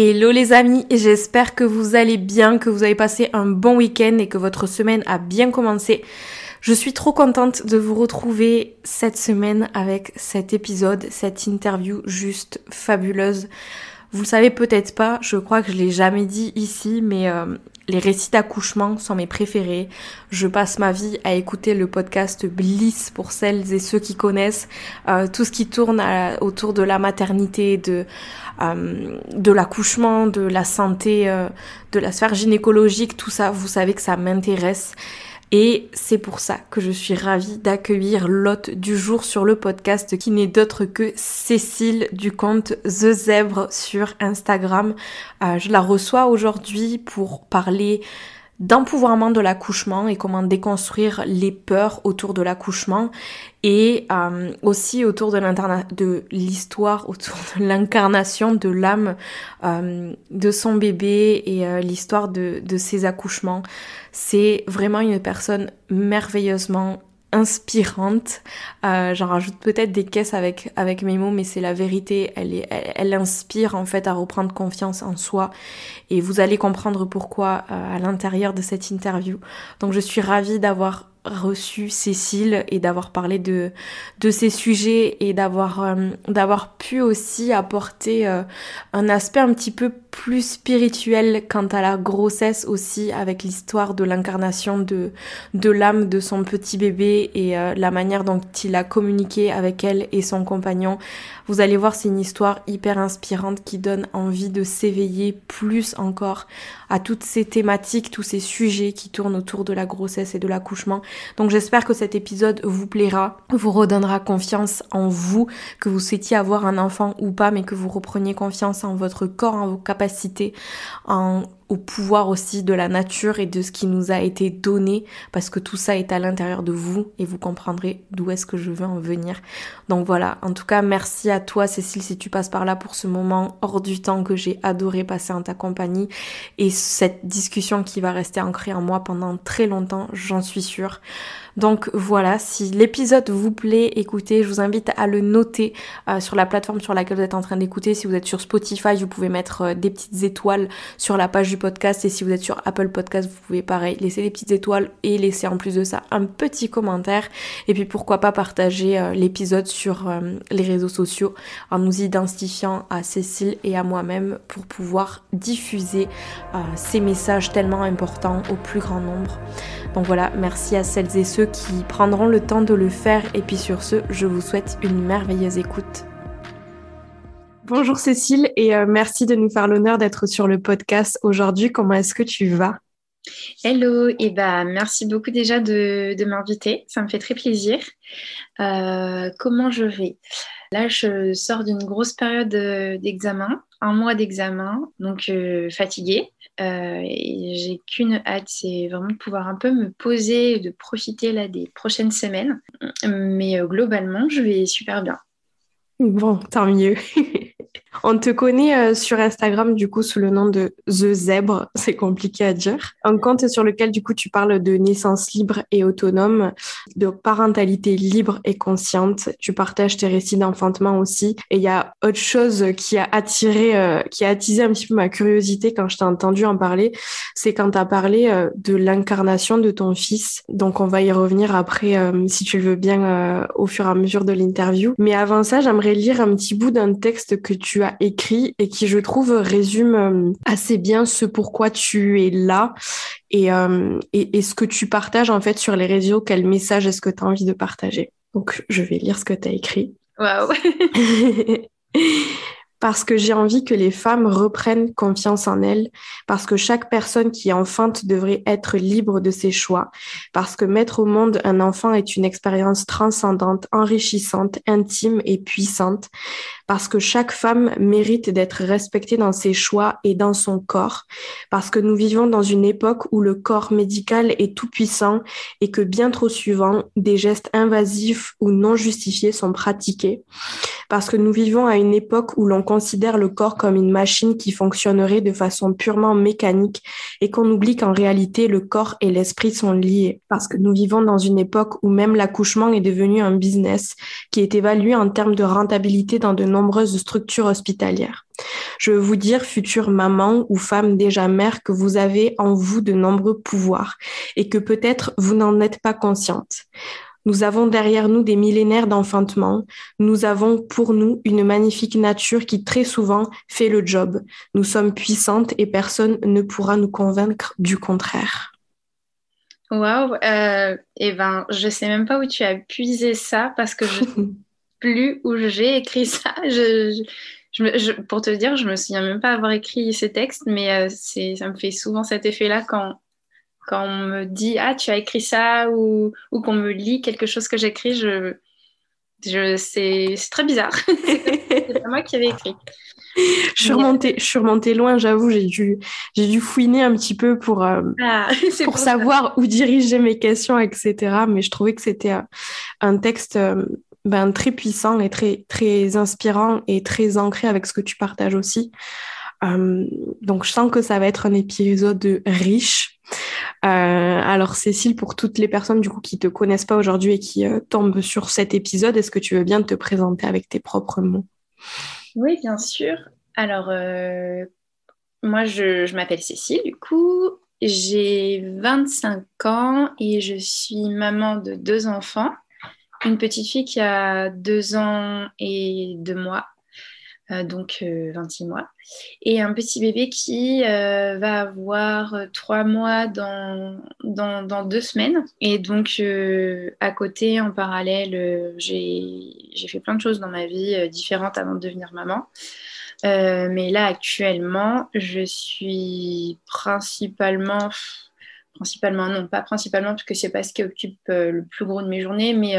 Hello les amis, j'espère que vous allez bien, que vous avez passé un bon week-end et que votre semaine a bien commencé. Je suis trop contente de vous retrouver cette semaine avec cet épisode, cette interview juste fabuleuse. Vous le savez peut-être pas, je crois que je l'ai jamais dit ici, mais euh, les récits d'accouchement sont mes préférés. Je passe ma vie à écouter le podcast Bliss pour celles et ceux qui connaissent euh, tout ce qui tourne autour de la maternité, de euh, de l'accouchement, de la santé, de la sphère gynécologique, tout ça. Vous savez que ça m'intéresse. Et c'est pour ça que je suis ravie d'accueillir l'hôte du jour sur le podcast qui n'est d'autre que Cécile du compte The Zèbre sur Instagram. Euh, je la reçois aujourd'hui pour parler d'empouvoirment de l'accouchement et comment déconstruire les peurs autour de l'accouchement et euh, aussi autour de l'histoire autour de l'incarnation de l'âme euh, de son bébé et euh, l'histoire de ses accouchements. C'est vraiment une personne merveilleusement inspirante. Euh, J'en rajoute peut-être des caisses avec avec mes mots, mais c'est la vérité. Elle est, elle, inspire en fait à reprendre confiance en soi, et vous allez comprendre pourquoi euh, à l'intérieur de cette interview. Donc je suis ravie d'avoir reçu Cécile et d'avoir parlé de de ces sujets et d'avoir euh, pu aussi apporter euh, un aspect un petit peu plus spirituel quant à la grossesse aussi avec l'histoire de l'incarnation de de l'âme de son petit bébé et euh, la manière dont il a communiqué avec elle et son compagnon. Vous allez voir, c'est une histoire hyper inspirante qui donne envie de s'éveiller plus encore à toutes ces thématiques, tous ces sujets qui tournent autour de la grossesse et de l'accouchement. Donc j'espère que cet épisode vous plaira, vous redonnera confiance en vous, que vous souhaitiez avoir un enfant ou pas, mais que vous repreniez confiance en votre corps, en vos capacités, en au pouvoir aussi de la nature et de ce qui nous a été donné parce que tout ça est à l'intérieur de vous et vous comprendrez d'où est-ce que je veux en venir. Donc voilà, en tout cas merci à toi Cécile si tu passes par là pour ce moment hors du temps que j'ai adoré passer en ta compagnie et cette discussion qui va rester ancrée en moi pendant très longtemps, j'en suis sûre. Donc voilà, si l'épisode vous plaît, écoutez, je vous invite à le noter euh, sur la plateforme sur laquelle vous êtes en train d'écouter. Si vous êtes sur Spotify, vous pouvez mettre euh, des petites étoiles sur la page du podcast. Et si vous êtes sur Apple Podcast, vous pouvez pareil laisser des petites étoiles et laisser en plus de ça un petit commentaire. Et puis pourquoi pas partager euh, l'épisode sur les réseaux sociaux en nous identifiant à Cécile et à moi-même pour pouvoir diffuser ces messages tellement importants au plus grand nombre. Donc voilà, merci à celles et ceux qui prendront le temps de le faire. Et puis sur ce, je vous souhaite une merveilleuse écoute. Bonjour Cécile et euh, merci de nous faire l'honneur d'être sur le podcast aujourd'hui. Comment est-ce que tu vas? Hello, et eh ben, merci beaucoup déjà de, m'inviter, ça me fait très plaisir. Euh, comment je vais? Là, je sors d'une grosse période euh, d'examen, un mois d'examen, donc fatiguée, euh, j'ai qu'une hâte, c'est vraiment de pouvoir un peu me poser, de profiter là des prochaines semaines. Mais euh, globalement, je vais super bien. Bon, tant mieux. On te connaît euh, sur Instagram du coup sous le nom de The Zèbre, c'est compliqué à dire. Un compte sur lequel du coup tu parles de naissance libre et autonome, de parentalité libre et consciente. Tu partages tes récits d'enfantement aussi. Et il y a autre chose qui a attiré, euh, qui a attisé un petit peu ma curiosité quand je t'ai entendu en parler, c'est quand tu as parlé euh, de l'incarnation de ton fils. Donc on va y revenir après si tu le veux bien au fur et à mesure de l'interview. Mais avant ça, j'aimerais lire un petit bout d'un texte que tu as écrit et qui, je trouve, résume euh, assez bien ce pourquoi tu es là euh, et, et, ce que tu partages en fait sur les réseaux. Quel message est-ce que tu as envie de partager? Donc, je vais lire ce que tu as écrit. Waouh parce que j'ai envie que les femmes reprennent confiance en elles, parce que chaque personne qui est enceinte devrait être libre de ses choix, parce que mettre au monde un enfant est une expérience transcendante, enrichissante, intime et puissante, parce que chaque femme mérite d'être respectée dans ses choix et dans son corps, parce que nous vivons dans une époque où le corps médical est tout puissant et que bien trop souvent, des gestes invasifs ou non justifiés sont pratiqués, parce que nous vivons à une époque où l'on considère le corps comme une machine qui fonctionnerait de façon purement mécanique et qu'on oublie qu'en réalité, le corps et l'esprit sont liés, parce que nous vivons dans une époque où même l'accouchement est devenu un business qui est évalué en termes de rentabilité dans de nombreuses structures hospitalières. Je veux vous dire, future maman ou femme déjà mère, que vous avez en vous de nombreux pouvoirs et que peut-être vous n'en êtes pas consciente. Nous avons derrière nous des millénaires d'enfantement. Nous avons pour nous une magnifique nature qui très souvent fait le job. Nous sommes puissantes et personne ne pourra nous convaincre du contraire. Waouh, euh, eh ben, je sais même pas où tu as puisé ça parce que je plus où j'ai écrit ça. Je, pour te dire, je me souviens même pas avoir écrit ces textes, mais euh, c'est, ça me fait souvent cet effet-là quand, quand on me dit Ah, tu as écrit ça ou, ou qu'on me lit quelque chose que j'écris. Je, je, c'est, très bizarre. c'est pas moi qui avais écrit. Je suis remontée, je suis remontée loin, j'avoue, j'ai dû, j'ai dû fouiner un petit peu pour, euh, ah, pour, savoir où diriger mes questions, etc. Mais je trouvais que c'était un texte ben, très puissant et très, très inspirant et très ancré avec ce que tu partages aussi. Euh, donc, je sens que ça va être un épisode riche. Euh, alors, Cécile, pour toutes les personnes du coup qui te connaissent pas aujourd'hui et qui euh, tombent sur cet épisode, est-ce que tu veux bien te présenter avec tes propres mots? Oui, bien sûr. Alors, moi, je, je m'appelle Cécile, du coup, j'ai 25 ans et je suis maman de deux enfants une petite fille qui a deux ans et deux mois, euh, donc 26 euh, mois, et un petit bébé qui euh, va avoir trois mois dans, dans, deux semaines. Et donc, à côté, en parallèle, j'ai fait plein de choses dans ma vie différentes avant de devenir maman. mais là, actuellement, je suis principalement principalement, non, pas principalement, parce que c'est pas ce qui occupe le plus gros de mes journées, mais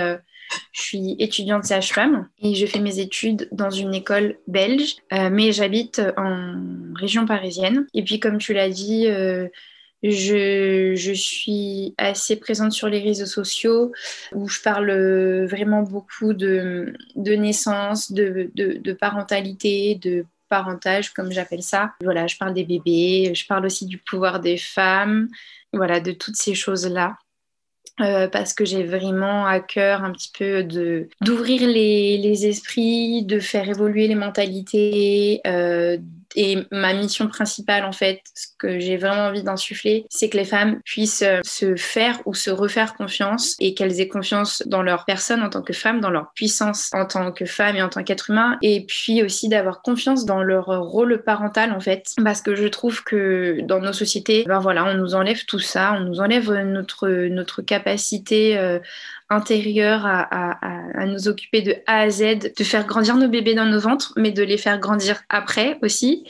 je suis étudiante sage-femme et je fais mes études dans une école belge, euh, mais j'habite en région parisienne. Et puis, comme tu l'as dit, euh, je, je, suis assez présente sur les réseaux sociaux où je parle vraiment beaucoup de, de naissance, de, de, de parentalité, de parentage, comme j'appelle ça. Voilà, je parle des bébés, je parle aussi du pouvoir des femmes, voilà, de toutes ces choses-là. Euh, parce que j'ai vraiment à cœur un petit peu de d'ouvrir les, les, esprits, de faire évoluer les mentalités, euh, et ma mission principale, en fait, ce que j'ai vraiment envie d'insuffler, c'est que les femmes puissent euh, se faire ou se refaire confiance et qu'elles aient confiance dans leur personne en tant que femme, dans leur puissance en tant que femme et en tant qu'être humain. Et puis aussi d'avoir confiance dans leur rôle parental, en fait. Parce que je trouve que dans nos sociétés, ben voilà, on nous enlève tout ça, on nous enlève notre, notre capacité euh, intérieure à, à, nous occuper de A à Z, de faire grandir nos bébés dans nos ventres, mais de les faire grandir après aussi,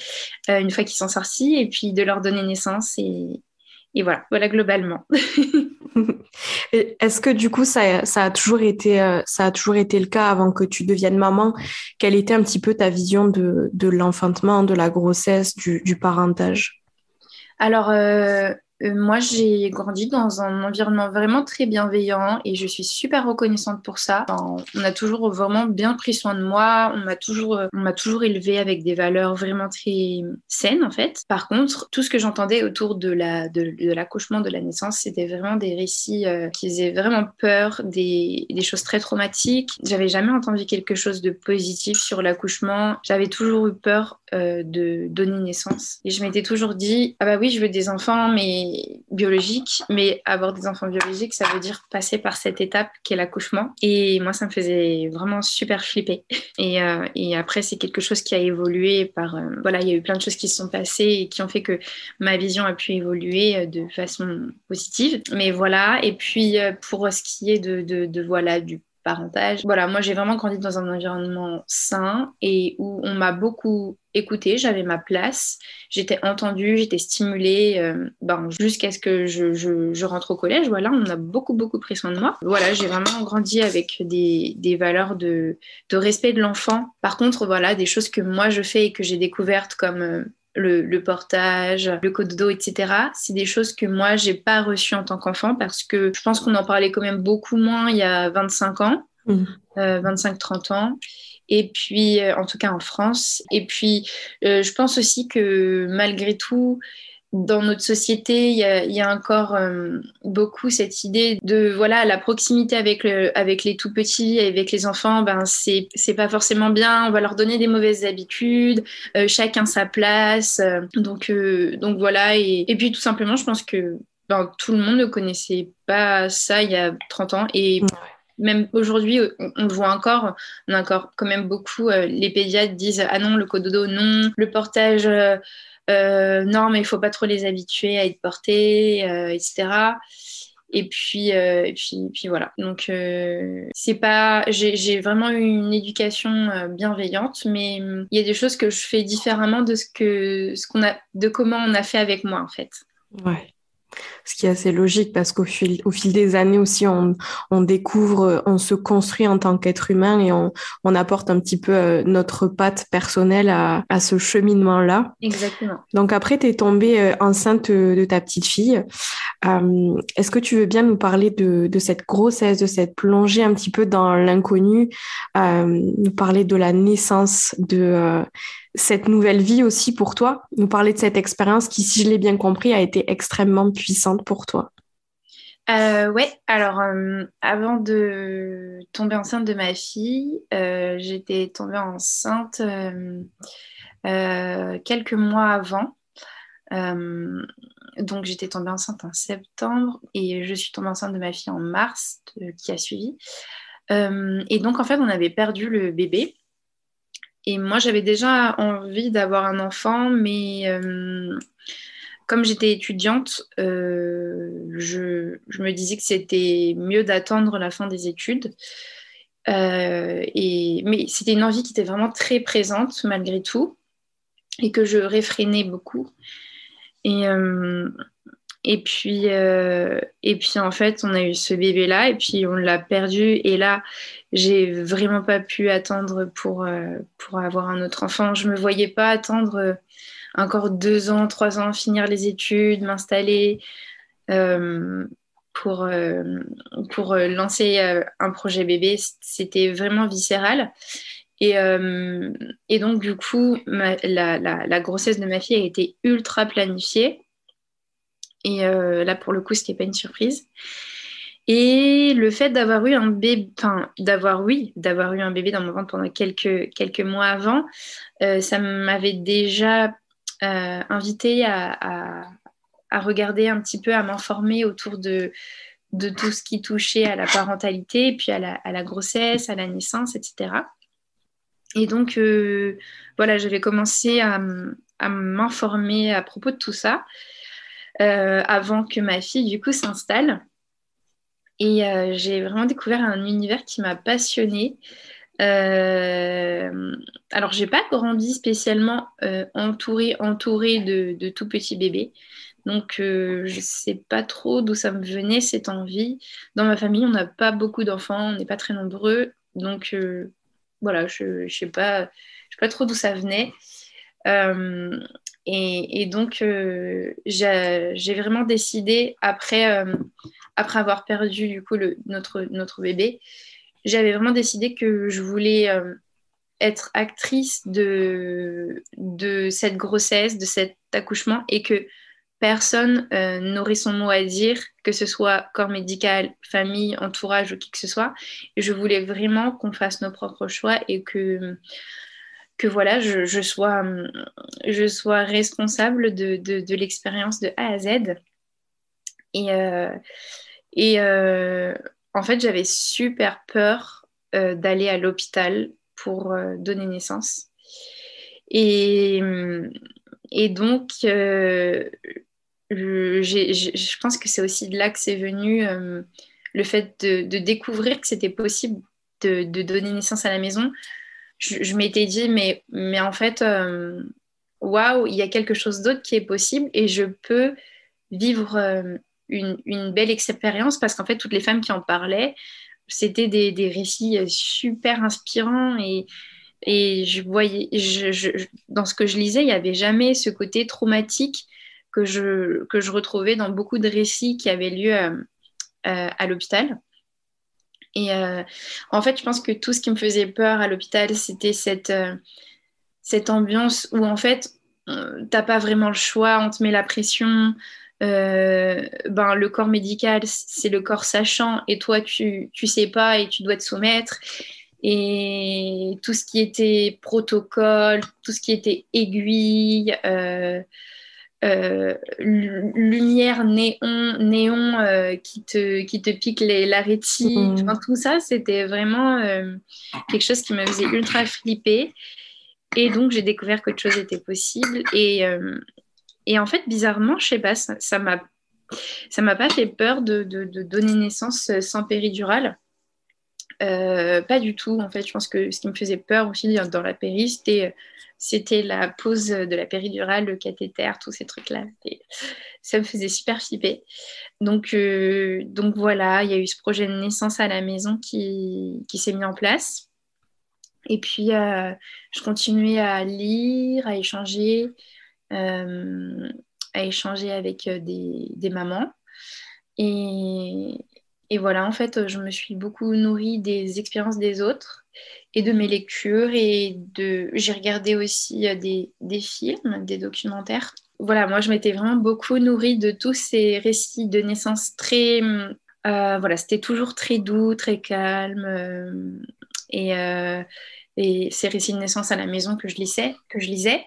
euh, une fois qu'ils sont sortis, et puis de leur donner naissance. Et, et voilà, voilà globalement. Est-ce que du coup, ça, ça, a toujours été, euh, ça a toujours été le cas avant que tu deviennes maman? Quelle était un petit peu ta vision de, de l'enfantement, de la grossesse, du, du parentage? Alors, euh, euh, moi, j'ai grandi dans un environnement vraiment très bienveillant et je suis super reconnaissante pour ça. on a toujours vraiment bien pris soin de moi. On m'a toujours, euh, on m'a toujours élevée avec des valeurs vraiment très saines en fait. Par contre, tout ce que j'entendais autour de la de, l'accouchement, de la naissance, c'était vraiment des récits euh, qui faisaient vraiment peur, des, des choses très traumatiques. J'avais jamais entendu quelque chose de positif sur l'accouchement. J'avais toujours eu peur de donner naissance et je m'étais toujours dit ah bah oui, je veux des enfants, mais biologique, mais avoir des enfants biologiques, ça veut dire passer par cette étape qui est l'accouchement. Et moi, ça me faisait vraiment super flipper. Et, euh, après, c'est quelque chose qui a évolué par... Euh, voilà, il y a eu plein de choses qui se sont passées et qui ont fait que ma vision a pu évoluer euh, de façon positive. Mais voilà, et puis pour ce qui est de, de voilà, du Voilà, moi j'ai vraiment grandi dans un environnement sain et où on m'a beaucoup écouté, j'avais ma place, j'étais entendue, j'étais stimulée euh, ben, jusqu'à ce que je, je, rentre au collège. Voilà, on a beaucoup, beaucoup pris soin de moi. Voilà, j'ai vraiment grandi avec des, des valeurs de, de, respect de l'enfant. Par contre, voilà, des choses que moi je fais et que j'ai découvertes comme euh, le, portage, le code d'eau, etc. C'est des choses que moi, j'ai pas reçues en tant qu'enfant parce que je pense qu'on en parlait quand même beaucoup moins il y a 25 ans, 25-30 mmh. euh, ans. Et puis, euh, en tout cas en France. Et puis, euh, je pense aussi que malgré tout, dans notre société, il y a, encore euh, beaucoup cette idée de voilà la proximité avec le, avec les tout petits, avec les enfants, ben c'est c'est pas forcément bien. On va leur donner des mauvaises habitudes, euh, chacun sa place. Euh, donc donc voilà et, et, puis tout simplement, je pense que ben, tout le monde ne connaissait pas ça il y a 30 ans et même aujourd'hui, on, le voit encore, on a encore quand même beaucoup, les pédiatres disent ah non, le cododo non, le portage euh, non, mais il faut pas trop les habituer à être portés, euh, etc. Et puis, euh, puis, puis voilà. Donc, c'est pas. J'ai vraiment eu une éducation bienveillante, mais il y a des choses que je fais différemment de ce que, ce qu'on a, de comment on a fait avec moi en fait. Ouais ce qui est assez logique parce qu'au fil, au fil des années aussi, on, on découvre, on se construit en tant qu'être humain et on, on, apporte un petit peu euh, notre patte personnelle à, à ce cheminement-là. Exactement. Donc après, tu es tombée euh, enceinte de ta petite fille. Euh, Est-ce que tu veux bien nous parler de, de, cette grossesse, de cette plongée un petit peu dans l'inconnu, euh, nous parler de la naissance de cette nouvelle vie aussi pour toi, nous parler de cette expérience qui, si je l'ai bien compris, a été extrêmement puissante pour toi. Euh, ouais, alors euh, avant de tomber enceinte de ma fille, euh, j'étais tombée enceinte quelques mois avant. donc j'étais tombée enceinte en septembre et je suis tombée enceinte de ma fille en mars qui a suivi. et donc en fait on avait perdu le bébé et moi, j'avais déjà envie d'avoir un enfant, mais euh, comme j'étais étudiante, euh, je, me disais que c'était mieux d'attendre la fin des études. Euh, et, mais c'était une envie qui était vraiment très présente malgré tout et que je réfrénais beaucoup. Et, et puis, euh, et puis en fait, on a eu ce bébé-là et puis on l'a perdu. Et là, j'ai vraiment pas pu attendre pour, euh, pour avoir un autre enfant. Je me voyais pas attendre euh, encore deux ans, trois ans, finir les études, m'installer pour, pour lancer un projet bébé. C'était vraiment viscéral. Et, et, donc, du coup, la, grossesse de ma fille a été ultra planifiée. Et euh, là, pour le coup, ce n'était pas une surprise. Et le fait d'avoir eu un bébé, d'avoir, oui, d'avoir eu un bébé dans mon ventre pendant quelques, mois avant, euh, ça m'avait déjà euh, invité à, regarder un petit peu, à m'informer autour de, tout ce qui touchait à la parentalité, puis à la, grossesse, à la naissance, etc. Et donc, voilà, j'avais commencé à m'informer à propos de tout ça. Euh, avant que ma fille, du coup, s'installe. Et euh, j'ai vraiment découvert un univers qui m'a passionnée. Euh, alors, j'ai pas grandi spécialement euh, entourée, entourée de, tout petits bébés. Donc, je sais pas trop d'où ça me venait cette envie. Dans ma famille, on n'a pas beaucoup d'enfants, on n'est pas très nombreux. Donc, voilà, je ne sais, pas, sais pas trop d'où ça venait. Et, donc, euh, j'ai vraiment décidé, après, euh, après avoir perdu du coup notre, notre bébé, j'avais vraiment décidé que je voulais euh, être actrice de, de cette grossesse, de cet accouchement, et que personne n'aurait son mot à dire, que ce soit corps médical, famille, entourage ou qui que ce soit. Je voulais vraiment qu'on fasse nos propres choix et que que voilà, je, sois, je sois responsable de, l'expérience de A à Z. Et, euh, euh, en fait, j'avais super peur euh, d'aller à l'hôpital pour donner naissance. Et, donc, je, pense que c'est aussi de là que c'est venu le fait de découvrir que c'était possible de, donner naissance à la maison, je, m'étais dit, mais, en fait, euh, waouh, il y a quelque chose d'autre qui est possible et je peux vivre euh, une, belle expérience parce qu'en fait, toutes les femmes qui en parlaient, c'était des, récits super inspirants et, et je voyais, dans ce que je lisais, il n'y avait jamais ce côté traumatique que je, retrouvais dans beaucoup de récits qui avaient lieu euh, à l'hôpital. Et euh, en fait, je pense que tout ce qui me faisait peur à l'hôpital, c'était cette, euh, ambiance où en fait, t'as pas vraiment le choix, on te met la pression. ben, le corps médical, c'est le corps sachant, et toi, tu, tu sais pas et tu dois te soumettre. Et tout ce qui était protocole, tout ce qui était aiguille, euh, lumière néon, néon euh, qui, te, qui te pique les, la rétine. Mm. tout ça, c'était vraiment euh, quelque chose qui me faisait ultra flipper. Et donc, j'ai découvert qu'autre chose était possible. Et, et en fait, bizarrement, je sais pas, ça m'a ça m'a pas fait peur de, de, de, donner naissance sans péridurale. Pas du tout, en fait. Je pense que ce qui me faisait peur aussi dans la péri, c'était la pose de la péridurale, le cathéter, tous ces trucs-là. Ça me faisait super flipper. Donc, euh, donc voilà, il y a eu ce projet de naissance à la maison qui, s'est mis en place. Et puis, euh, je continuais à lire, à échanger, euh, à échanger avec des, des mamans. Et, et voilà, en fait, je me suis beaucoup nourrie des expériences des autres et de mes lectures. Et de... j'ai regardé aussi euh, des, des, films, des documentaires. Voilà, moi, je m'étais vraiment beaucoup nourrie de tous ces récits de naissance très... Euh, voilà, c'était toujours très doux, très calme. Euh, et, et, ces récits de naissance à la maison que je lisais. Que je lisais.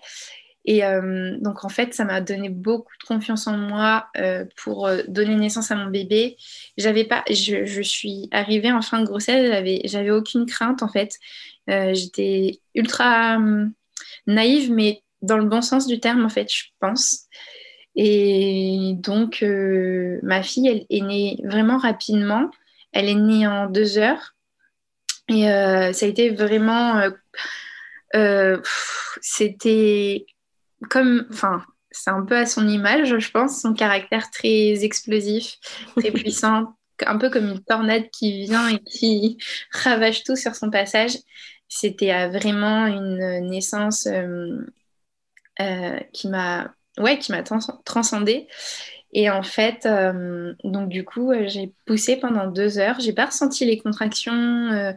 Et euh, donc, en fait, ça m'a donné beaucoup de confiance en moi euh, pour euh, donner naissance à mon bébé. J'avais pas, je, je, suis arrivée en fin de grossesse, j'avais, j'avais aucune crainte, en fait. j'étais ultra hum, naïve, mais dans le bon sens du terme, en fait, je pense. Et donc, ma fille, elle est née vraiment rapidement. Elle est née en deux heures. Et ça a été vraiment... c'était comme, enfin, c'est un peu à son image, je pense, son caractère très explosif, très puissant, un peu comme une tornade qui vient et qui ravage tout sur son passage. C'était vraiment une naissance euh, euh, qui m'a ouais, qui m'a transcendée. Et en fait, euh, donc du coup, j'ai poussé pendant deux heures. J'ai pas ressenti les contractions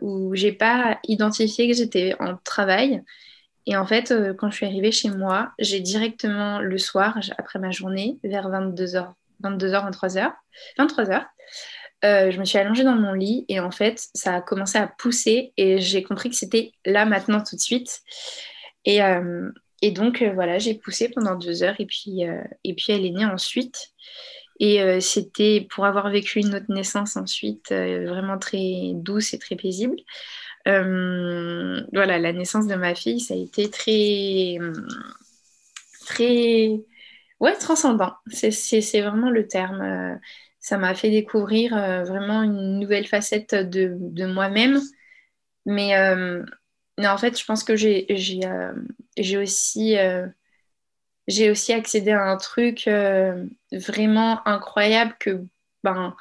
ou j'ai pas identifié que j'étais en travail. Et en fait, euh, quand je suis arrivée chez moi, j'ai directement le soir, après ma journée, vers 22h, 22h, 23h, 23h, je me suis allongée dans mon lit et en fait, ça a commencé à pousser et j'ai compris que c'était là, maintenant, tout de suite. Et, euh, et donc, euh, voilà, j'ai poussé pendant deux heures et puis, et puis elle est née ensuite. Et c'était pour avoir vécu une autre naissance ensuite, vraiment très douce et très paisible. Euh, voilà, la naissance de ma fille, ça a été très, très, ouais, transcendant. C'est vraiment le terme. Euh, ça m'a fait découvrir euh, vraiment une nouvelle facette de, de moi-même. Mais, mais, en fait, je pense que j'ai aussi, j'ai aussi accédé à un truc vraiment incroyable que, ben,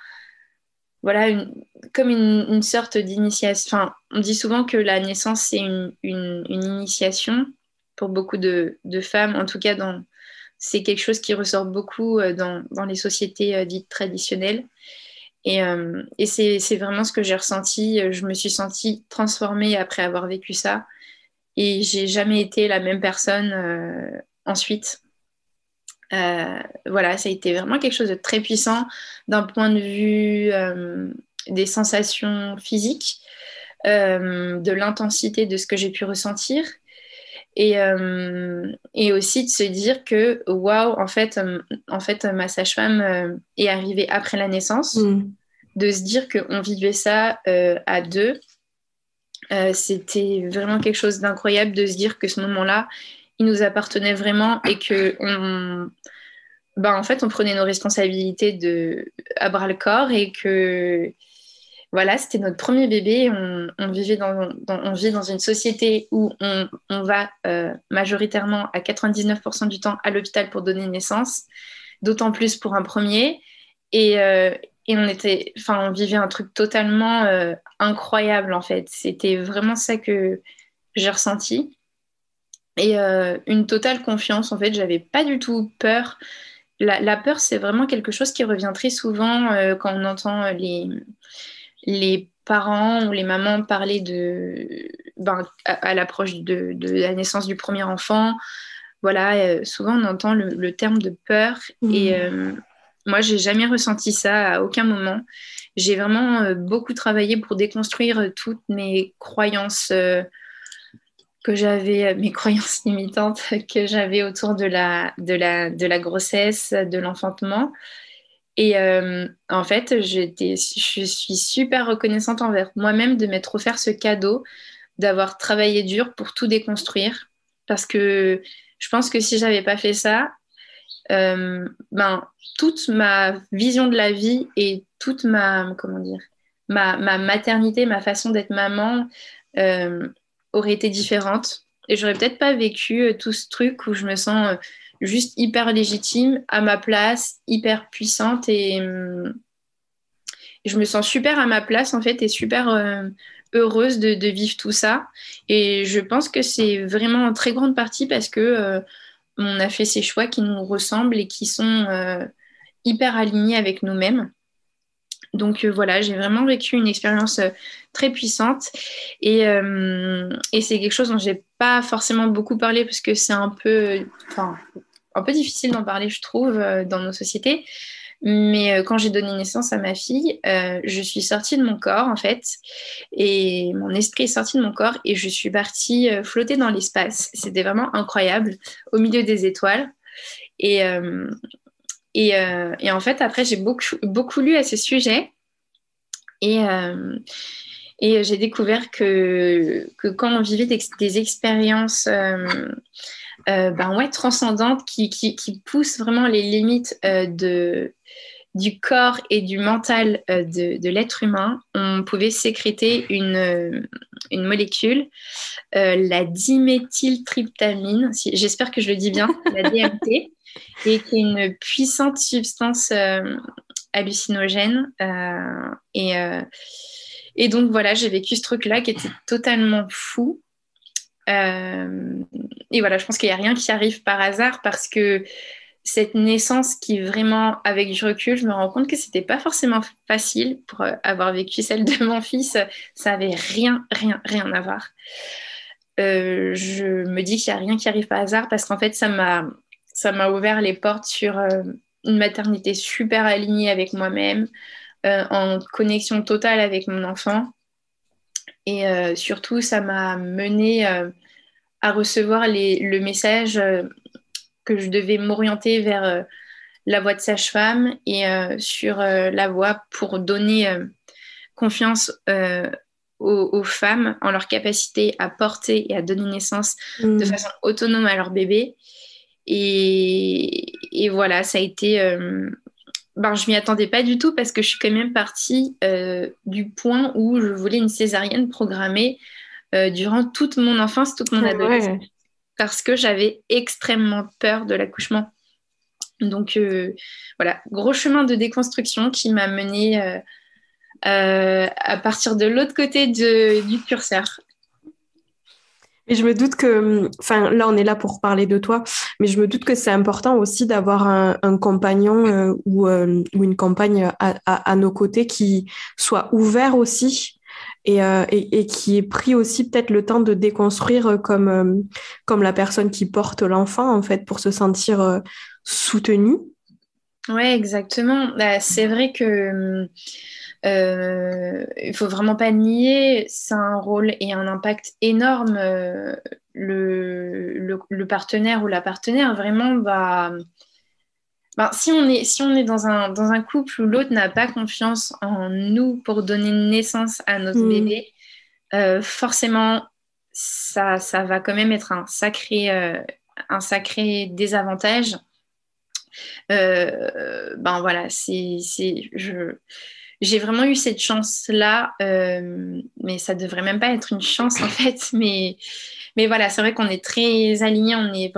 voilà, comme une, sorte d'initiation. Enfin, on dit souvent que la naissance, c'est une, initiation pour beaucoup de, femmes. En tout cas, c'est quelque chose qui ressort beaucoup euh, dans, les sociétés euh, dites traditionnelles. Et, euh, c'est vraiment ce que j'ai ressenti. Je me suis sentie transformée après avoir vécu ça. Et j'ai jamais été la même personne ensuite. Euh, voilà, ça a été vraiment quelque chose de très puissant d'un point de vue euh, des sensations physiques, euh, de l'intensité de ce que j'ai pu ressentir. Et, et, aussi de se dire que, waouh, en fait, en fait, ma sage-femme est arrivée après la naissance. Mm. De se dire qu'on vivait ça à deux, c'était vraiment quelque chose d'incroyable de se dire que ce moment-là, il nous appartenait vraiment et que on, ben, en fait, on prenait nos responsabilités de, à bras le corps et que, voilà, c'était notre premier bébé. On, vivait dans, on vit dans une société où on, va euh, majoritairement à 99% du temps à l'hôpital pour donner naissance, d'autant plus pour un premier. Et, euh, et, on était, enfin, on vivait un truc totalement euh, incroyable en fait. C'était vraiment ça que j'ai ressenti et une totale confiance. En fait, j'avais pas du tout peur. La, la peur, c'est vraiment quelque chose qui revient très souvent quand on entend les les parents ou les mamans parlaient de, ben, à, l'approche de, la naissance du premier enfant. Voilà, euh, souvent on entend le, terme de peur mmh. et euh, moi j'ai jamais ressenti ça à aucun moment. J'ai vraiment euh, beaucoup travaillé pour déconstruire toutes mes croyances que j'avais, mes croyances limitantes que j'avais autour de la, de la, de la grossesse, de l'enfantement. Et euh, en fait, je suis super reconnaissante envers moi-même de m'être offert ce cadeau, d'avoir travaillé dur pour tout déconstruire. Parce que je pense que si j'avais pas fait ça, euh, ben, toute ma vision de la vie et toute ma, comment dire, ma, ma maternité, ma façon d'être maman euh, aurait été différente. Et j'aurais peut-être pas vécu tout ce truc où je me sens juste hyper légitime, à ma place, hyper puissante et, hum, je me sens super à ma place en fait et super euh, heureuse de, vivre tout ça. Et je pense que c'est vraiment en très grande partie parce que euh, on a fait ces choix qui nous ressemblent et qui sont euh, hyper alignés avec nous-mêmes. Donc voilà, j'ai vraiment vécu une expérience très puissante et, et c'est quelque chose dont j'ai pas forcément beaucoup parlé parce que c'est un peu, un peu difficile d'en parler, je trouve, euh, dans nos sociétés. Mais euh, quand j'ai donné naissance à ma fille, euh, je suis sortie de mon corps, en fait, et mon esprit est sorti de mon corps, et je suis partie flotter dans l'espace. C'était vraiment incroyable, au milieu des étoiles. Et, et, et en fait, après, j'ai beaucoup, lu à ce sujet. Et, et j'ai découvert que, quand on vivait des, expériences euh, ben ouais, transcendante qui, qui, qui, pousse vraiment les limites euh, du corps et du mental euh, de, l'être humain, on pouvait sécréter une, molécule, la diméthyltryptamine, j'espère que je le dis bien, la DMT, et qui est une puissante substance hallucinogène. et, et donc voilà, j'ai vécu ce truc-là qui était totalement fou. Euh, et voilà, je pense qu'il n'y a rien qui arrive par hasard parce que cette naissance qui vraiment, avec du recul, je me rends compte que c'était pas forcément facile pour euh, avoir vécu celle de mon fils. Ça avait rien, rien, rien à voir. Euh, je me dis qu'il n'y a rien qui arrive par hasard parce qu'en fait, ça m'a, ça m'a ouvert les portes sur une maternité super alignée avec moi-même, en connexion totale avec mon enfant. Et euh, surtout, ça m'a mené euh, à recevoir le message euh, que je devais m'orienter vers la voie de sage-femme et sur la voie pour donner confiance aux, femmes en leur capacité à porter et à donner naissance de mmh. façon autonome à leur bébé. Et, et voilà, ça a été ben, je m'y attendais pas du tout parce que je suis quand même partie euh, du point où je voulais une césarienne programmée euh, durant toute mon enfance, toute mon adolescence, parce que j'avais extrêmement peur de l'accouchement. Donc euh, voilà, gros chemin de déconstruction qui m'a mené à partir de l'autre côté du curseur. Et je me doute que, enfin, là, on est là pour parler de toi, mais je me doute que c'est important aussi d'avoir un, un, compagnon euh, ou, euh, ou, une compagne à, à, à, nos côtés qui soit ouvert aussi et, euh, et, et, qui ait pris aussi peut-être le temps de déconstruire comme, comme la personne qui porte l'enfant, en fait, pour se sentir soutenu. Oui, exactement. Bah, c'est vrai que euh, il faut vraiment pas nier, c'est un rôle et un impact énorme. Euh, le, le, partenaire ou la partenaire vraiment va. Ben, si on est, si on est dans, un, dans un couple où l'autre n'a pas confiance en nous pour donner naissance à notre hmm. bébé, euh, forcément, ça, ça va quand même être un sacré, un sacré désavantage. ben voilà, c'est, je, j'ai vraiment eu cette chance-là, euh, mais ça devrait même pas être une chance en fait. Mais, mais voilà, c'est vrai qu'on est très alignés, on est.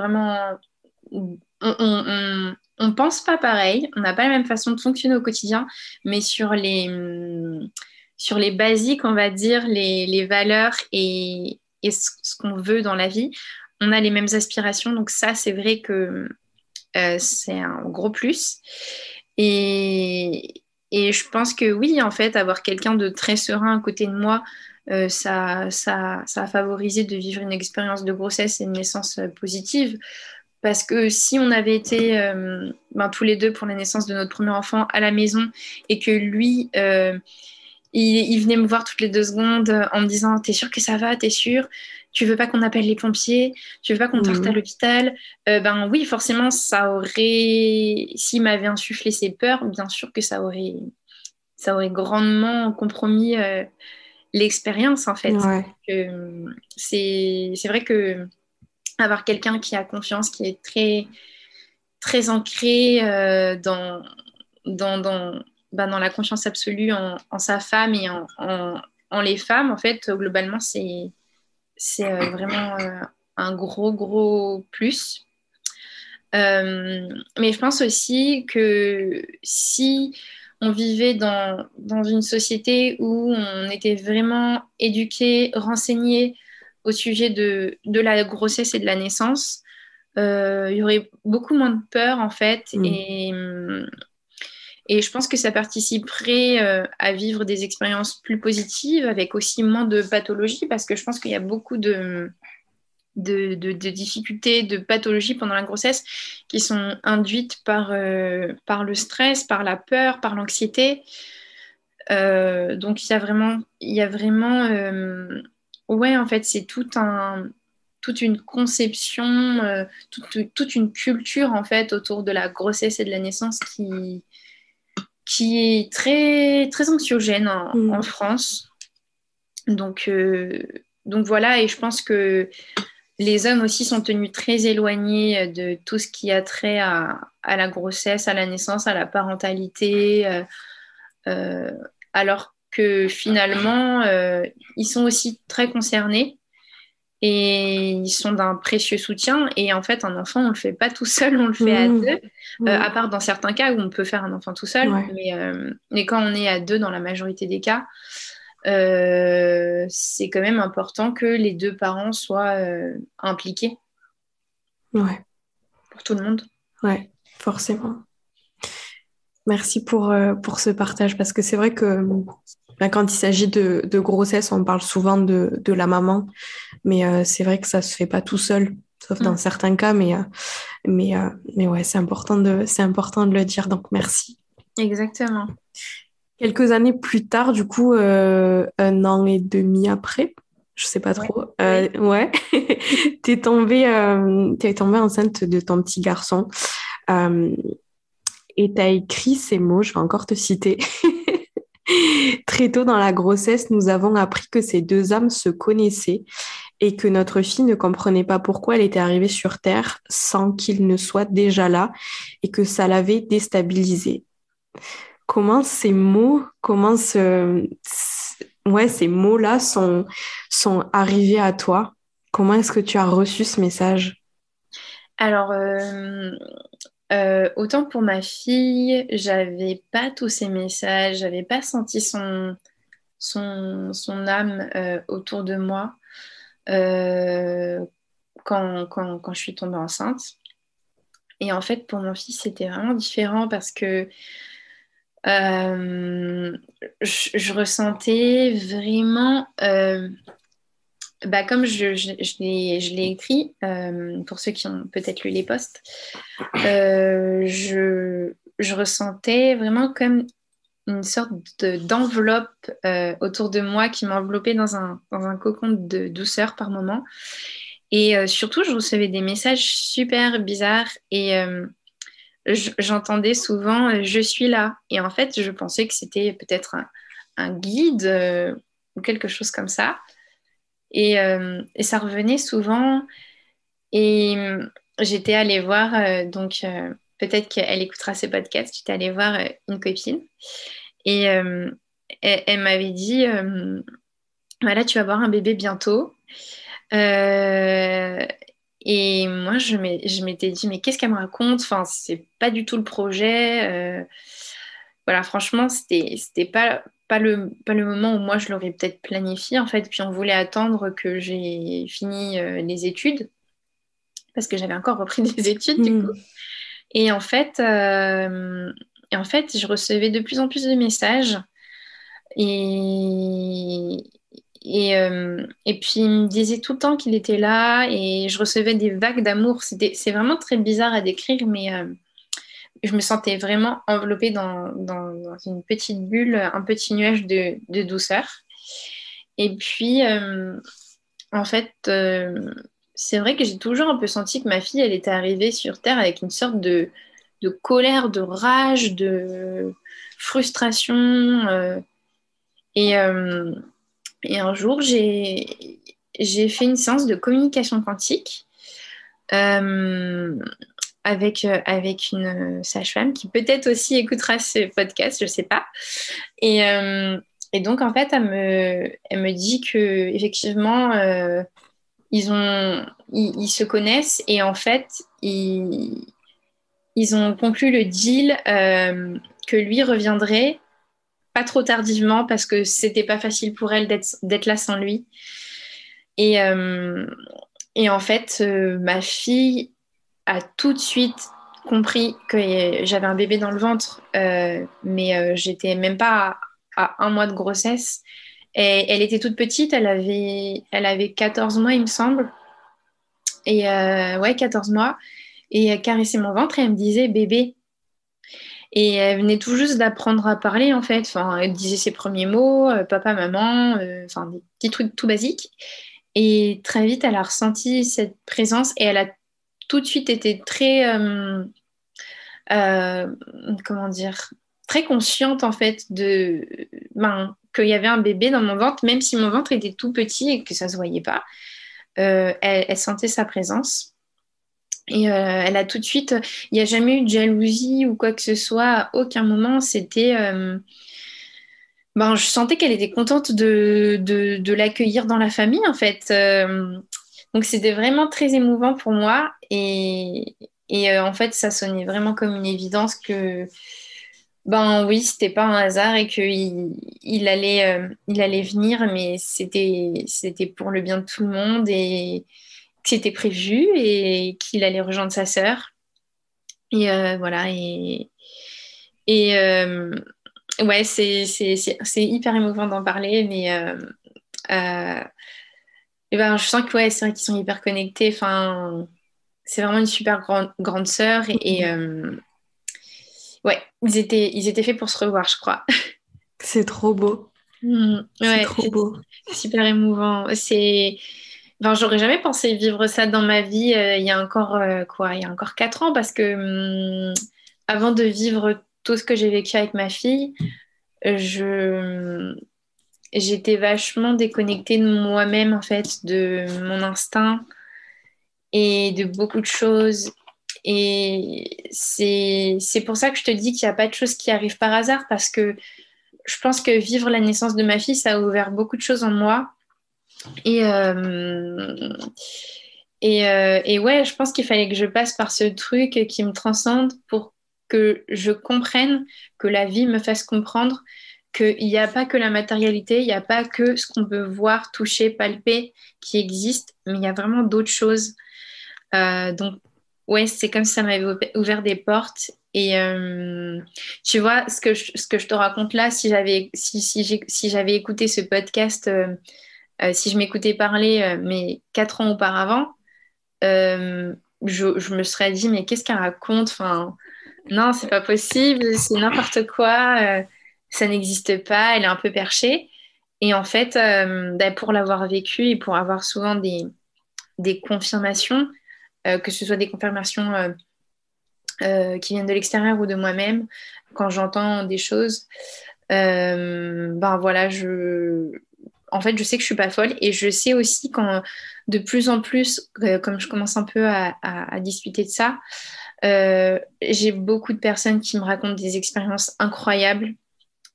On, on, pense pas pareil, on n'a pas la même façon de fonctionner au quotidien, mais sur les, sur les basiques, on va dire, les, valeurs et, et ce, qu'on veut dans la vie, on a les mêmes aspirations. Donc ça, c'est vrai que euh, c'est un gros plus. Et, et je pense que oui, en fait, avoir quelqu'un de très serein à côté de moi, euh, ça, ça, ça, a favorisé de vivre une expérience de grossesse et de naissance euh, positive. Parce que si on avait été euh, ben, tous les deux pour la naissance de notre premier enfant à la maison et que lui, il, il, venait me voir toutes les deux secondes en me disant T'es sûr que ça va T'es sûr tu veux pas qu'on appelle les pompiers, tu veux pas qu'on parte à mhm. l'hôpital, euh, ben oui, forcément, ça aurait, s'il m'avait insufflé ses peurs, bien sûr que ça aurait, ça aurait grandement compromis euh, l'expérience en fait. c'est, vrai que avoir quelqu'un qui a confiance, qui est très, très ancré euh, dans, dans, dans, ben, dans, la confiance absolue en, sa femme et en, en les femmes, en fait, globalement, c'est euh, vraiment euh, un gros, gros plus. Euh, mais je pense aussi que si on vivait dans, dans, une société où on était vraiment éduqué, renseigné au sujet de, de, la grossesse et de la naissance, il y aurait beaucoup moins de peur en fait. Mm. Et, et je pense que ça participerait euh, à vivre des expériences plus positives avec aussi moins de pathologies parce que je pense qu'il y a beaucoup de, difficultés, de pathologies pendant la grossesse qui sont induites par, euh, le stress, par la peur, par l'anxiété. Euh, donc il y a vraiment, il y a vraiment ouais, en fait, c'est toute une conception, toute, toute, une culture en fait autour de la grossesse et de la naissance qui, qui est très, très anxiogène en, mm. France. Donc, euh, donc voilà, et je pense que les hommes aussi sont tenus très éloignés de tout ce qui a trait à, la grossesse, à la naissance, à la parentalité, euh, euh, alors que finalement, ils sont aussi très concernés et ils sont d'un précieux soutien. Et en fait, un enfant, on ne le fait pas tout seul, on le fait à mmh. deux, euh, mmh. à part dans certains cas où on peut faire un enfant tout seul. Mais, euh, mais, quand on est à deux, dans la majorité des cas, euh, c'est quand même important que les deux parents soient impliqués. Ouais. Pour tout le monde. Ouais, forcément. Merci pour, pour ce partage parce que c'est vrai que quand il s'agit de, de, grossesse, on parle souvent de, de la maman, mais euh, c'est vrai que ça se fait pas tout seul, sauf dans mm. certains cas, mais, euh, mais, euh, mais ouais, c'est important, de, important de le dire, donc merci. Exactement. Quelques années plus tard, du coup, un an et demi après, je sais pas trop, ouais, ouais. tu es tombée, es tombée enceinte de ton petit garçon. et tu as écrit ces mots, je vais encore te citer. Très tôt dans la grossesse, nous avons appris que ces deux âmes se connaissaient et que notre fille ne comprenait pas pourquoi elle était arrivée sur Terre sans qu'il ne soit déjà là et que ça l'avait déstabilisée. Comment ces mots, comment ces mots-là sont, sont arrivés à toi? Comment est-ce que tu as reçu ce message? Alors, euh, euh, autant pour ma fille, j'avais pas tous ces messages, j'avais pas senti son, son, son âme euh, autour de moi euh, quand, quand, quand, je suis tombée enceinte. Et en fait, pour mon fils, c'était vraiment différent parce que je, je, ressentais vraiment bah, comme je, l'ai écrit, euh, pour ceux qui ont peut-être lu les posts, euh, je, ressentais vraiment comme une sorte d'enveloppe euh, autour de moi qui m'enveloppait dans un, dans un cocon de douceur par moment. Et surtout, je recevais des messages super bizarres et j'entendais souvent je suis là. Et en fait, je pensais que c'était peut-être un, guide ou quelque chose comme ça. Euh, et, ça revenait souvent. Et euh, j'étais allée voir, euh, donc peut-être qu'elle écoutera ce podcast, j'étais allée voir une copine. Et elle, elle m'avait dit, voilà, tu vas avoir un bébé bientôt. et moi, je m'étais dit, mais qu'est-ce qu'elle me raconte? Enfin, c'est pas du tout le projet. Voilà, franchement, c'était pas pas le, pas le moment où moi je l'aurais peut-être planifié en fait. Puis on voulait attendre que j'ai fini euh, les études parce que j'avais encore repris des études du hmm. coup. Et en fait, euh, et en fait, je recevais de plus en plus de messages et et, euh, et puis il me disait tout le temps qu'il était là et je recevais des vagues d'amour. C'est vraiment très bizarre à décrire, mais je me sentais vraiment enveloppée dans, une petite bulle, un petit nuage de, douceur. Et puis, euh, en fait, euh, c'est vrai que j'ai toujours un peu senti que ma fille, elle était arrivée sur Terre avec une sorte de, colère, de rage, de frustration. Euh, et, et, un jour, j'ai fait une séance de communication quantique avec, euh, avec une euh, sage-femme qui peut-être aussi écoutera ce podcast, je ne sais pas. Et, euh, et, donc, en fait, elle me, elle me dit que effectivement, ils, ils, se connaissent et en fait, ils, ils ont conclu le deal que lui reviendrait pas trop tardivement parce que c'était pas facile pour elle d'être là sans lui. Et, et en fait, ma fille a tout de suite compris que j'avais un bébé dans le ventre, euh, mais euh, j'étais même pas à, un mois de grossesse. Et elle était toute petite, elle avait, elle avait 14 mois, il me semble. Et euh, ouais, 14 mois. Et elle caressait mon ventre et elle me disait bébé. Et elle venait tout juste d'apprendre à parler, en fait. Enfin, elle disait ses premiers mots, papa, maman, enfin, des petits trucs tout basiques. Et très vite, elle a ressenti cette présence et elle a tout de suite été très, euh, euh, comment dire, très consciente en fait de ben, qu'il y avait un bébé dans mon ventre, même si mon ventre était tout petit et que ça se voyait pas. Euh, elle, sentait sa présence. Et elle a tout de suite, il n'y a jamais eu de jalousie ou quoi que ce soit, à aucun moment. C'était, ben, je sentais qu'elle était contente de, de, de l'accueillir dans la famille en fait. Donc c'était vraiment très émouvant pour moi et, euh, en fait ça sonnait vraiment comme une évidence que ben oui c'était pas un hasard et qu'il il allait euh, il allait venir mais c'était c'était pour le bien de tout le monde et que c'était prévu et qu'il allait rejoindre sa sœur. Et euh, voilà et et ouais c'est hyper émouvant d'en parler mais et ben, je sens que ouais, c'est vrai qu'ils sont hyper connectés. Enfin, c'est vraiment une super grande, grande sœur. Et, euh, ouais, ils étaient, ils étaient faits pour se revoir, je crois. C'est trop beau. Mmh, c'est trop beau. Super émouvant. C'est. Enfin, j'aurais jamais pensé vivre ça dans ma vie euh, il y a encore euh, quoi Il y a encore quatre ans parce que mmh, avant de vivre tout ce que j'ai vécu avec ma fille, je j'étais vachement déconnectée de moi-même, en fait, de mon instinct et de beaucoup de choses. Et c'est pour ça que je te dis qu'il n'y a pas de choses qui arrivent par hasard, parce que je pense que vivre la naissance de ma fille, ça a ouvert beaucoup de choses en moi. Et, euh, euh, et ouais, je pense qu'il fallait que je passe par ce truc qui me transcende pour que je comprenne, que la vie me fasse comprendre qu'il n'y a pas que la matérialité, il n'y a pas que ce qu'on peut voir, toucher, palper qui existe, mais il y a vraiment d'autres choses. Euh, donc, ouais, c'est comme si ça m'avait ouvert des portes. Et euh, tu vois, ce que, je, ce que je te raconte là, si j'avais si, si, si écouté ce podcast, euh, si je m'écoutais parler mais quatre ans auparavant, je, je, me serais dit, mais qu'est-ce qu'elle raconte? Enfin, Non, c'est pas possible, c'est n'importe quoi ça n'existe pas, elle est un peu perchée. Et en fait, euh, bah, pour l'avoir vécu et pour avoir souvent des, des confirmations, euh, que ce soit des confirmations euh, qui viennent de l'extérieur ou de moi-même, quand j'entends des choses, ben voilà, je, en fait, je sais que je suis pas folle et je sais aussi quand de plus en plus, comme je commence un peu à discuter de ça, j'ai beaucoup de personnes qui me racontent des expériences incroyables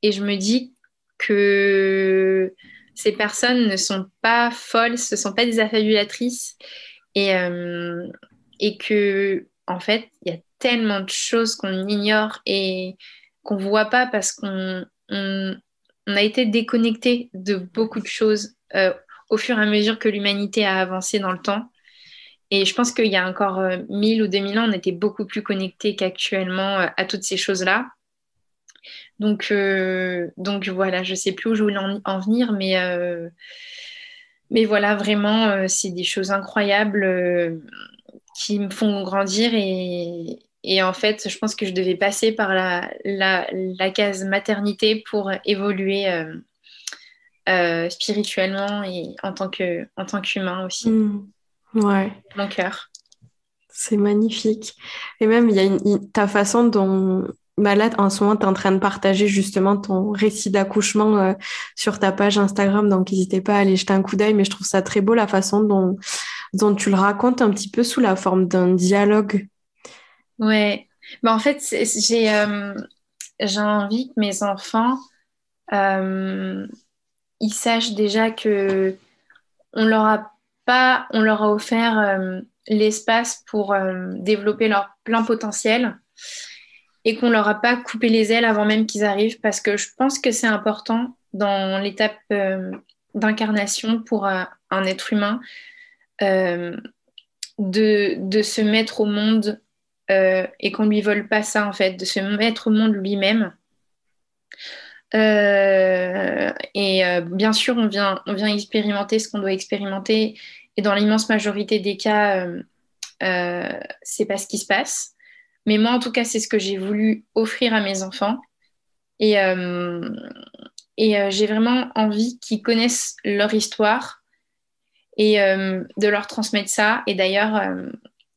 et je me dis que ces personnes ne sont pas folles, ce ne sont pas des affabulatrices et, euh, et que, en fait, il y a tellement de choses qu'on ignore et qu'on ne voit pas parce qu'on on, a été déconnecté de beaucoup de choses euh, au fur et à mesure que l'humanité a avancé dans le temps. Et je pense qu'il y a encore 1000 euh, ou 2000 ans, on était beaucoup plus connecté qu'actuellement euh, à toutes ces choses-là. Donc, euh, donc voilà, je ne sais plus où je voulais en, venir, mais, mais voilà, vraiment, c'est des choses incroyables qui me font grandir. Et, et, en fait, je pense que je devais passer par la, la, la case maternité pour évoluer spirituellement et en tant qu'humain aussi. Mmh. Ouais. Mon cœur. C'est magnifique. Et même, il y a ta façon dont, bah là, en ce moment, tu es en train de partager justement ton récit d'accouchement euh, sur ta page Instagram, donc n'hésitez pas à aller jeter un coup d'œil, mais je trouve ça très beau la façon dont, dont tu le racontes un petit peu sous la forme d'un dialogue. Ouais. Bah, en fait, j'ai euh, envie que mes enfants, euh, ils sachent déjà que on leur a pas, on leur a offert euh, l'espace pour développer leur plein potentiel et qu'on leur a pas coupé les ailes avant même qu'ils arrivent parce que je pense que c'est important dans l'étape euh, d'incarnation pour un être humain de, de, se mettre au monde et qu'on lui vole pas ça en fait, de se mettre au monde lui-même. et bien sûr, on vient, on vient expérimenter ce qu'on doit expérimenter et dans l'immense majorité des cas, euh, euh, c'est pas ce qui se passe. Mais moi, en tout cas, c'est ce que j'ai voulu offrir à mes enfants. Et, euh, et euh, j'ai vraiment envie qu'ils connaissent leur histoire et de leur transmettre ça. Et d'ailleurs,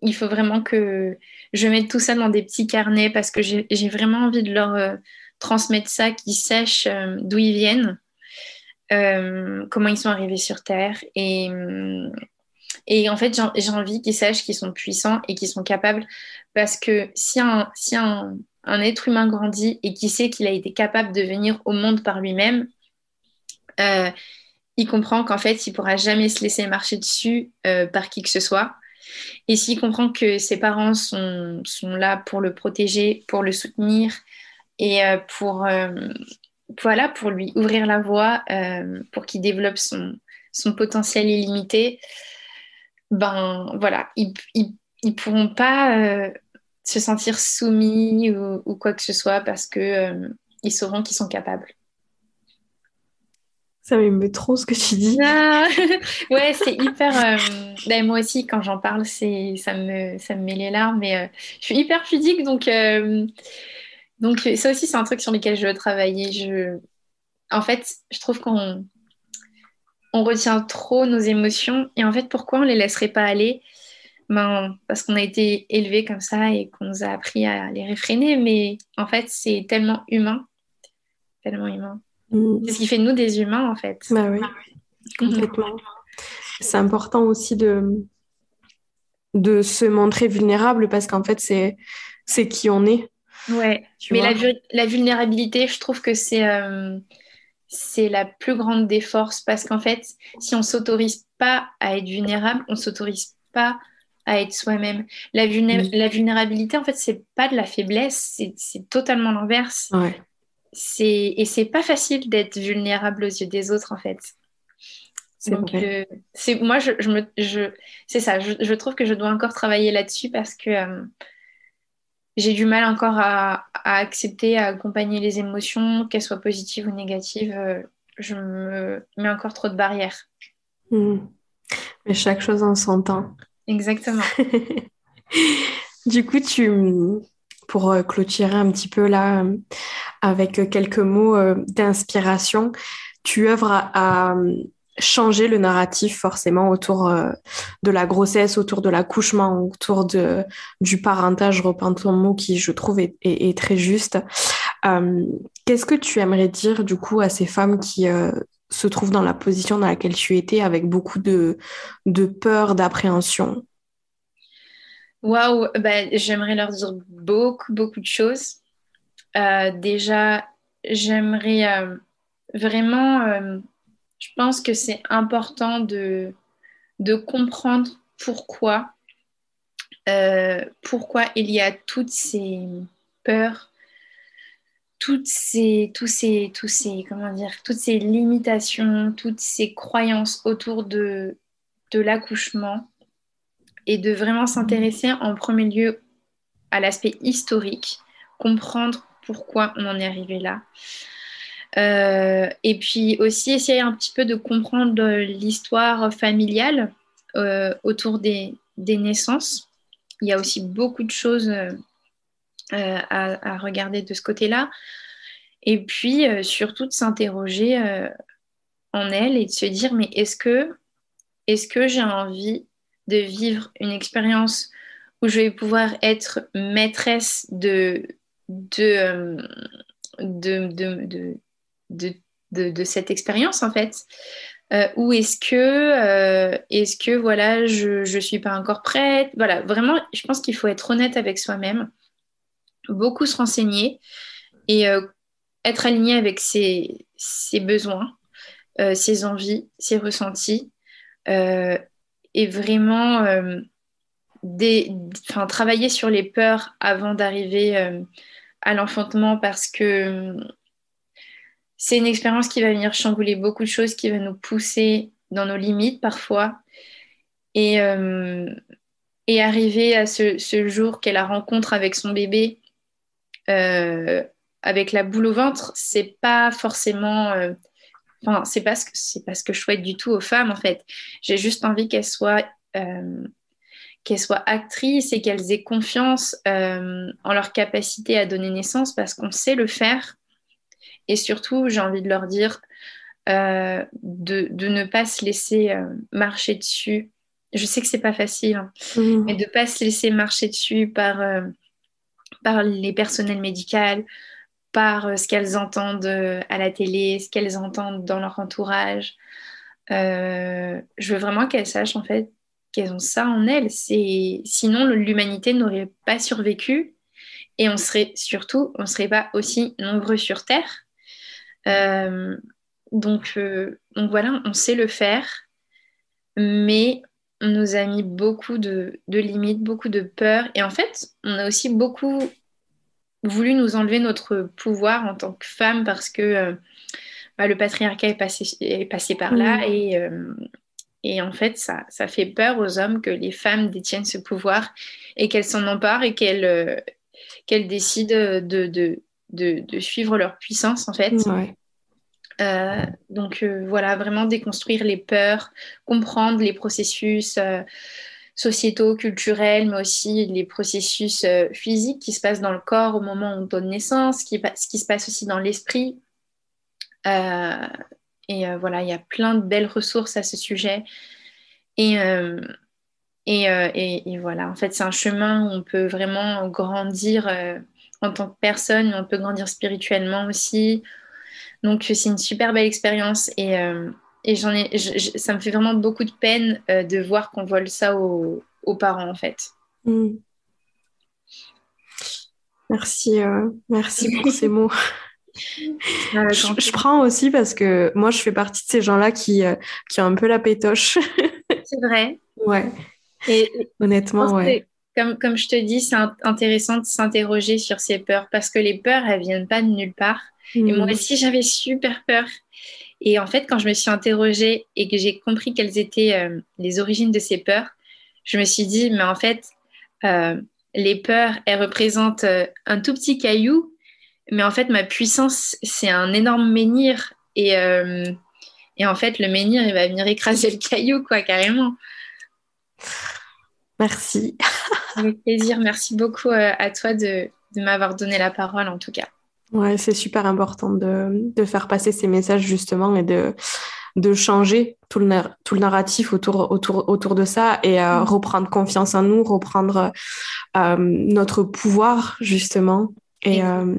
il faut vraiment que je mette tout ça dans des petits carnets parce que j'ai vraiment envie de leur transmettre ça, qu'ils sachent d'où ils viennent euh, comment ils sont arrivés sur Terre. Et, et en fait, j'ai envie qu'ils sachent qu'ils sont puissants et qu'ils sont capables. Parce que si un, être humain grandit et qui sait qu'il a été capable de venir au monde par lui-même, euh, il comprend qu'en fait, il pourra jamais se laisser marcher dessus euh, par qui que ce soit. Et s'il comprend que ses parents sont, là pour le protéger, pour le soutenir et pour, voilà, pour lui ouvrir la voie, euh, pour qu'il développe son, potentiel illimité, ben voilà, ils ne pourront pas euh, se sentir soumis ou, quoi que ce soit parce que euh, ils sauront qu'ils sont capables. Ça m'aime trop ce que tu dis. Ah, ouais, c'est hyper. Ben, moi aussi, quand j'en parle, c'est ça me ça me met les larmes. Mais je suis hyper pudique, donc donc ça aussi, c'est un truc sur lequel je veux travailler. Je... En fait, je trouve qu'on on retient trop nos émotions. Et en fait, pourquoi on ne les laisserait pas aller? Ben, Parce qu'on a été élevé comme ça et qu'on nous a appris à les réfréner. Mais en fait, c'est tellement humain. Tellement humain. Mm. C'est ce qui fait de nous des humains, en fait. Bah oui, complètement. C'est important aussi de, de se montrer vulnérable parce qu'en fait, c'est qui on est. Ouais, mais la, la, vulnérabilité, je trouve que c'est euh, c'est la plus grande des forces parce qu'en fait, si on s'autorise pas à être vulnérable, on s'autorise pas à être soi-même. La, la, vulnérabilité, en fait, c'est pas de la faiblesse, c'est totalement l'inverse. Ouais. Et c'est pas facile d'être vulnérable aux yeux des autres, en fait. Donc, euh, c'est moi, je, je me, je, c'est ça. Je, je, trouve que je dois encore travailler là-dessus parce que euh, j'ai du mal encore à, accepter, à accompagner les émotions, qu'elles soient positives ou négatives. Euh, je me mets encore trop de barrières. Hmm. Mais chaque chose en son temps. Exactement. du coup, tu, pour euh, clôturer un petit peu là, avec quelques mots euh, d'inspiration, tu œuvres à changer le narratif forcément autour euh, de la grossesse, autour de l'accouchement, autour de, du parentage, reprends ton mot qui je trouve est, très juste. Euh, qu'est-ce que tu aimerais dire du coup à ces femmes qui euh, se trouvent dans la position dans laquelle tu étais avec beaucoup de, de peur, d'appréhension? Waouh, bah, j'aimerais leur dire beaucoup, beaucoup de choses. déjà, j'aimerais vraiment, je pense que c'est important de, de comprendre pourquoi, pourquoi il y a toutes ces peurs, toutes ces, ces, ces, comment dire, toutes ces limitations, toutes ces croyances autour de, de l'accouchement et de vraiment s'intéresser en premier lieu à l'aspect historique, comprendre pourquoi on en est arrivé là. Euh, et puis aussi essayer un petit peu de comprendre l'histoire familiale euh, autour des, des, naissances. Il y a aussi beaucoup de choses euh, à, à, regarder de ce côté-là. Et puis surtout de s'interroger en elle et de se dire mais est-ce que, est-ce que j'ai envie de vivre une expérience où je vais pouvoir être maîtresse de, de, de, cette expérience en fait. Euh, ou est-ce que, euh, est-ce que voilà, je ne suis pas encore prête? Voilà, vraiment, je pense qu'il faut être honnête avec soi-même, beaucoup se renseigner et euh, être aligné avec ses, besoins, ses envies, ses ressentis et vraiment des, travailler sur les peurs avant d'arriver à l'enfantement parce que c'est une expérience qui va venir chambouler beaucoup de choses, qui va nous pousser dans nos limites parfois. Et, euh, arriver à ce, jour qu'elle la rencontre avec son bébé, euh, avec la boule au ventre, c'est pas forcément. Euh, c'est pas, ce que, pas ce que je souhaite du tout aux femmes, en fait. J'ai juste envie qu'elles soient qu'elles soient actrices et qu'elles aient confiance en leur capacité à donner naissance parce qu'on sait le faire et surtout, j'ai envie de leur dire euh, de, ne pas se laisser euh, marcher dessus. Je sais que c'est pas facile, hein, mmh. mais de ne pas se laisser marcher dessus par, euh, par les personnels médicaux, par ce qu'elles entendent à la télé, ce qu'elles entendent dans leur entourage. je veux vraiment qu'elles sachent en fait qu'elles ont ça en elles. Sinon, l'humanité n'aurait pas survécu et on serait surtout, on serait pas aussi nombreux sur Terre. Euh, donc, euh, donc voilà, on sait le faire, mais on nous a mis beaucoup de, limites, beaucoup de peurs. Et en fait, on a aussi beaucoup voulu nous enlever notre pouvoir en tant que femme parce que euh, bah, le patriarcat est passé, est passé par là. Mm. Et, et, en fait, ça, ça, fait peur aux hommes que les femmes détiennent ce pouvoir et qu'elles s'en emparent et qu'elles décident de, de, de, suivre leur puissance, en fait. Euh, donc euh, voilà, vraiment déconstruire les peurs, comprendre les processus euh, sociétaux, culturels, mais aussi les processus physiques qui se passent dans le corps au moment où on donne naissance, ce qui, ce qui se passe aussi dans l'esprit. et voilà, il y a plein de belles ressources à ce sujet. Et, et, et, et voilà, en fait, c'est un chemin où on peut vraiment grandir en tant que personne, on peut grandir spirituellement aussi. Donc c'est une super belle expérience et, euh, et j'en ai, ça me fait vraiment beaucoup de peine euh, de voir qu'on vole ça aux, parents en fait. Mm. Merci, euh, merci pour ces mots. je, prends aussi parce que moi je fais partie de ces gens-là qui, qui ont un peu la pétoche. c'est vrai. Ouais. Et honnêtement, ouais. Comme, comme je te dis, c'est intéressant de s'interroger sur ces peurs parce que les peurs, elles viennent pas de nulle part. Et moi hmm. aussi, j'avais super peur. Et en fait, quand je me suis interrogée et que j'ai compris quelles étaient euh, les origines de ces peurs, je me suis dit, mais en fait, euh, les peurs, elles représentent euh, un tout petit caillou, mais en fait, ma puissance, c'est un énorme menhir. Et, et en fait, le menhir, il va venir écraser le caillou, quoi, carrément. Merci. Avec plaisir. Merci beaucoup à toi de, de m'avoir donné la parole, en tout cas. Ouais, c'est super important de, de, faire passer ces messages justement et de, de changer tout le, tout le narratif autour, autour, autour de ça et euh, mm. reprendre confiance en nous, reprendre euh, notre pouvoir justement. Et, euh,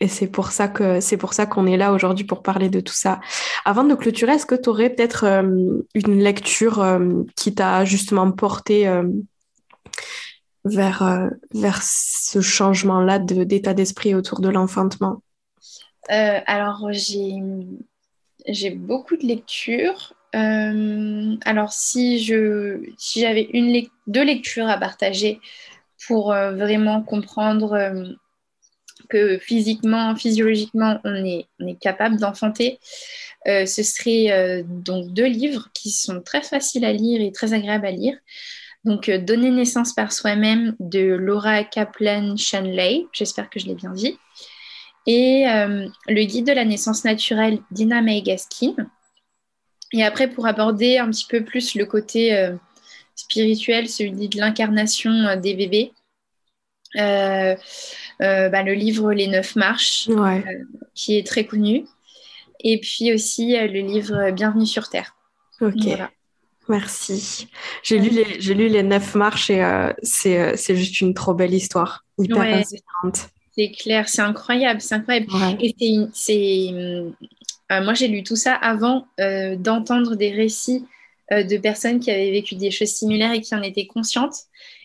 et c'est pour ça que c'est pour ça qu'on est là aujourd'hui pour parler de tout ça. Avant de clôturer, est-ce que tu aurais peut-être une lecture qui t'a justement porté vers, euh, vers ce changement-là d'état d'esprit autour de l'enfantement? Alors, j'ai beaucoup de lectures. alors, si si j'avais une deux lectures à partager pour vraiment comprendre que physiquement, physiologiquement, on est, on est capable d'enfanter, euh, ce serait euh, donc deux livres qui sont très faciles à lire et très agréables à lire. Donc, euh, Donner naissance par soi-même de Laura Kaplan Shanley, j'espère que je l'ai bien dit, et Le guide de la naissance naturelle d'Ina May Gaskin. Et après, pour aborder un petit peu plus le côté spirituel, celui de l'incarnation des bébés, bah, le livre Les Neuf Marches, qui est très connu. Et puis aussi euh, le livre Bienvenue sur Terre. Ok. Merci. J'ai lu, les, j'ai lu les neuf marches et euh, c'est, euh, c'est juste une trop belle histoire. Hyper C'est clair, c'est incroyable, c'est incroyable. Et c'est, moi, j'ai lu tout ça avant d'entendre des récits de personnes qui avaient vécu des choses similaires et qui en étaient conscientes.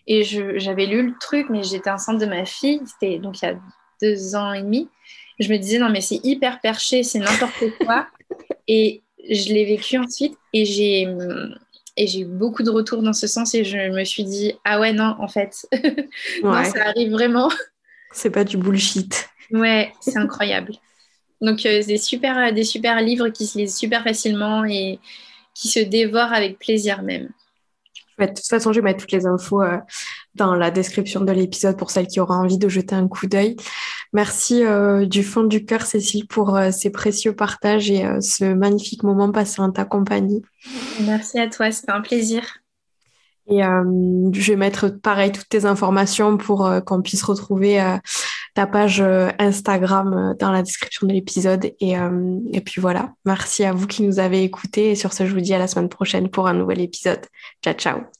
Et je, j'avais lu le truc, mais j'étais enceinte de ma fille, c'était donc il y a deux ans et demi je me disais non mais c'est hyper perché, c'est n'importe quoi. et je l'ai vécu ensuite et j'ai et j'ai eu beaucoup de retours dans ce sens et je me suis dit ah ouais non en fait non ça arrive vraiment. C'est pas du bullshit. Ouais, c'est incroyable. Donc euh, des super des super livres qui se lisent super facilement et qui se dévorent avec plaisir même. De toute façon, je vais mettre toutes les infos euh, dans la description de l'épisode pour celles qui auront envie de jeter un coup d'œil. Merci euh, du fond du cœur, Cécile, pour euh, ces précieux partages et ce magnifique moment passé en ta compagnie. Merci à toi, c'était un plaisir. Et je vais mettre pareil toutes tes informations pour qu'on puisse retrouver ta page Instagram dans la description de l'épisode. Et, et puis voilà, merci à vous qui nous avez écoutés. Et sur ce, je vous dis à la semaine prochaine pour un nouvel épisode. Ciao, ciao.